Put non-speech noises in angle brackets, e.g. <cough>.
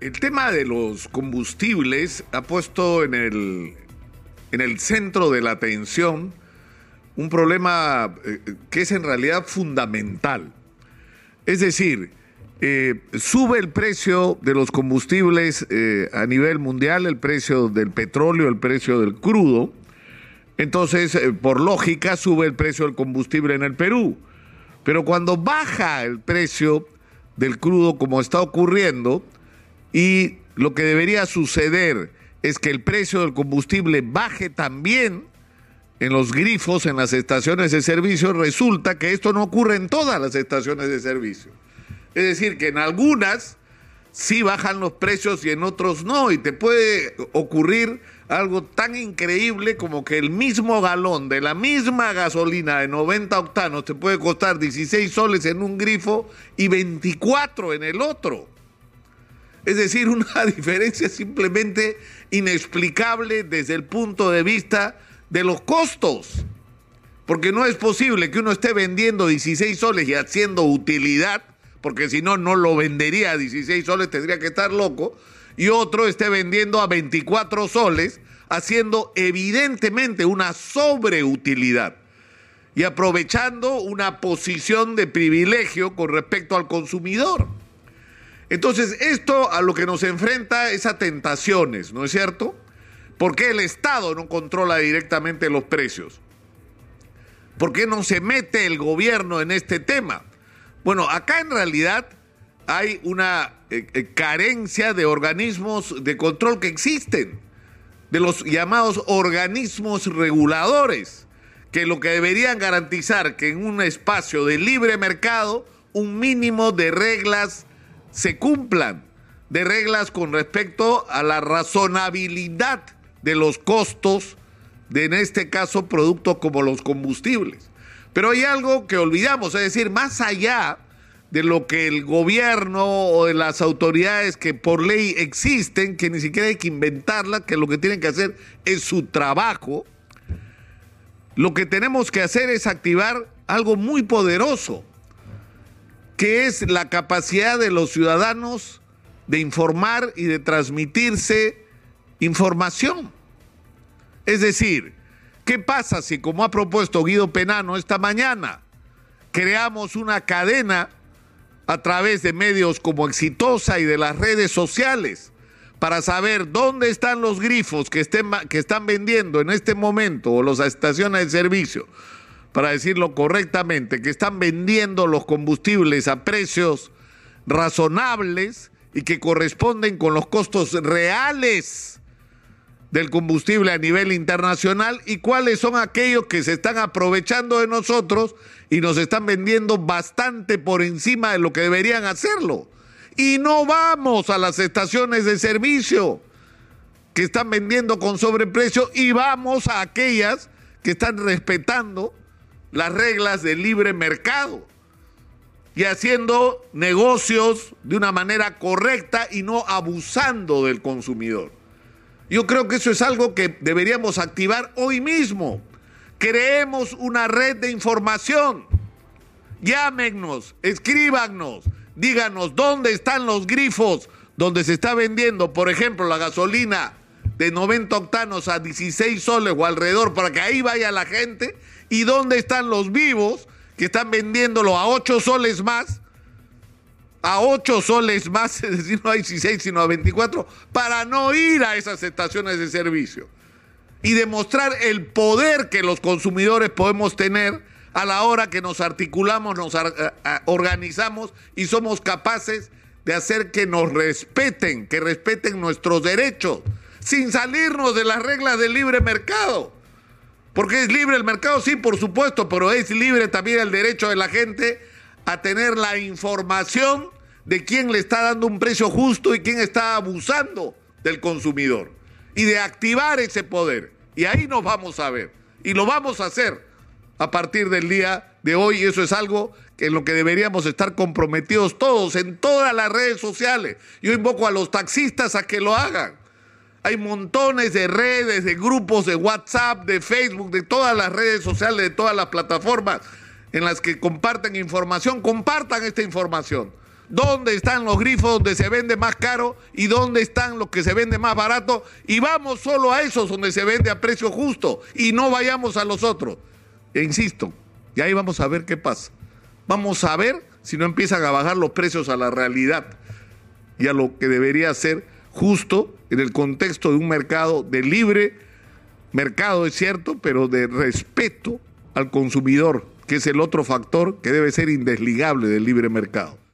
el tema de los combustibles ha puesto en el, en el centro de la atención un problema eh, que es en realidad fundamental. Es decir, eh, sube el precio de los combustibles eh, a nivel mundial, el precio del petróleo, el precio del crudo. Entonces, por lógica, sube el precio del combustible en el Perú. Pero cuando baja el precio del crudo, como está ocurriendo, y lo que debería suceder es que el precio del combustible baje también en los grifos, en las estaciones de servicio, resulta que esto no ocurre en todas las estaciones de servicio. Es decir, que en algunas sí bajan los precios y en otros no, y te puede ocurrir algo tan increíble como que el mismo galón de la misma gasolina de 90 octanos te puede costar 16 soles en un grifo y 24 en el otro. Es decir, una <laughs> diferencia simplemente inexplicable desde el punto de vista de los costos. Porque no es posible que uno esté vendiendo 16 soles y haciendo utilidad, porque si no, no lo vendería a 16 soles, tendría que estar loco, y otro esté vendiendo a 24 soles, haciendo evidentemente una sobreutilidad y aprovechando una posición de privilegio con respecto al consumidor. Entonces, esto a lo que nos enfrenta es a tentaciones, ¿no es cierto? ¿Por qué el Estado no controla directamente los precios? ¿Por qué no se mete el gobierno en este tema? Bueno, acá en realidad hay una eh, eh, carencia de organismos de control que existen, de los llamados organismos reguladores, que lo que deberían garantizar que en un espacio de libre mercado un mínimo de reglas se cumplan de reglas con respecto a la razonabilidad de los costos de, en este caso, productos como los combustibles. Pero hay algo que olvidamos, es decir, más allá de lo que el gobierno o de las autoridades que por ley existen, que ni siquiera hay que inventarla, que lo que tienen que hacer es su trabajo, lo que tenemos que hacer es activar algo muy poderoso, que es la capacidad de los ciudadanos de informar y de transmitirse información. Es decir, ¿qué pasa si, como ha propuesto Guido Penano esta mañana, creamos una cadena a través de medios como Exitosa y de las redes sociales para saber dónde están los grifos que, estén, que están vendiendo en este momento o las estaciones de servicio para decirlo correctamente, que están vendiendo los combustibles a precios razonables y que corresponden con los costos reales del combustible a nivel internacional y cuáles son aquellos que se están aprovechando de nosotros y nos están vendiendo bastante por encima de lo que deberían hacerlo. Y no vamos a las estaciones de servicio que están vendiendo con sobreprecio y vamos a aquellas que están respetando las reglas del libre mercado y haciendo negocios de una manera correcta y no abusando del consumidor. Yo creo que eso es algo que deberíamos activar hoy mismo. Creemos una red de información. Llámenos, escríbanos, díganos dónde están los grifos donde se está vendiendo, por ejemplo, la gasolina de 90 octanos a 16 soles o alrededor para que ahí vaya la gente ¿Y dónde están los vivos que están vendiéndolo a 8 soles más? A 8 soles más, <laughs> es decir, no a 16, sino a 24, para no ir a esas estaciones de servicio. Y demostrar el poder que los consumidores podemos tener a la hora que nos articulamos, nos organizamos y somos capaces de hacer que nos respeten, que respeten nuestros derechos, sin salirnos de las reglas del libre mercado. Porque es libre el mercado, sí, por supuesto, pero es libre también el derecho de la gente a tener la información de quién le está dando un precio justo y quién está abusando del consumidor. Y de activar ese poder. Y ahí nos vamos a ver. Y lo vamos a hacer a partir del día de hoy. Y eso es algo en lo que deberíamos estar comprometidos todos en todas las redes sociales. Yo invoco a los taxistas a que lo hagan. Hay montones de redes, de grupos de WhatsApp, de Facebook, de todas las redes sociales, de todas las plataformas en las que comparten información. Compartan esta información. dónde están los grifos donde se vende más caro y dónde están los que se vende más barato y vamos solo a esos donde se vende a precio justo y no vayamos a los otros. E insisto, y ahí vamos a ver qué pasa. Vamos a ver si no empiezan a bajar los precios a la realidad y a lo que debería ser justo en el contexto de un mercado de libre mercado, es cierto, pero de respeto al consumidor, que es el otro factor que debe ser indesligable del libre mercado.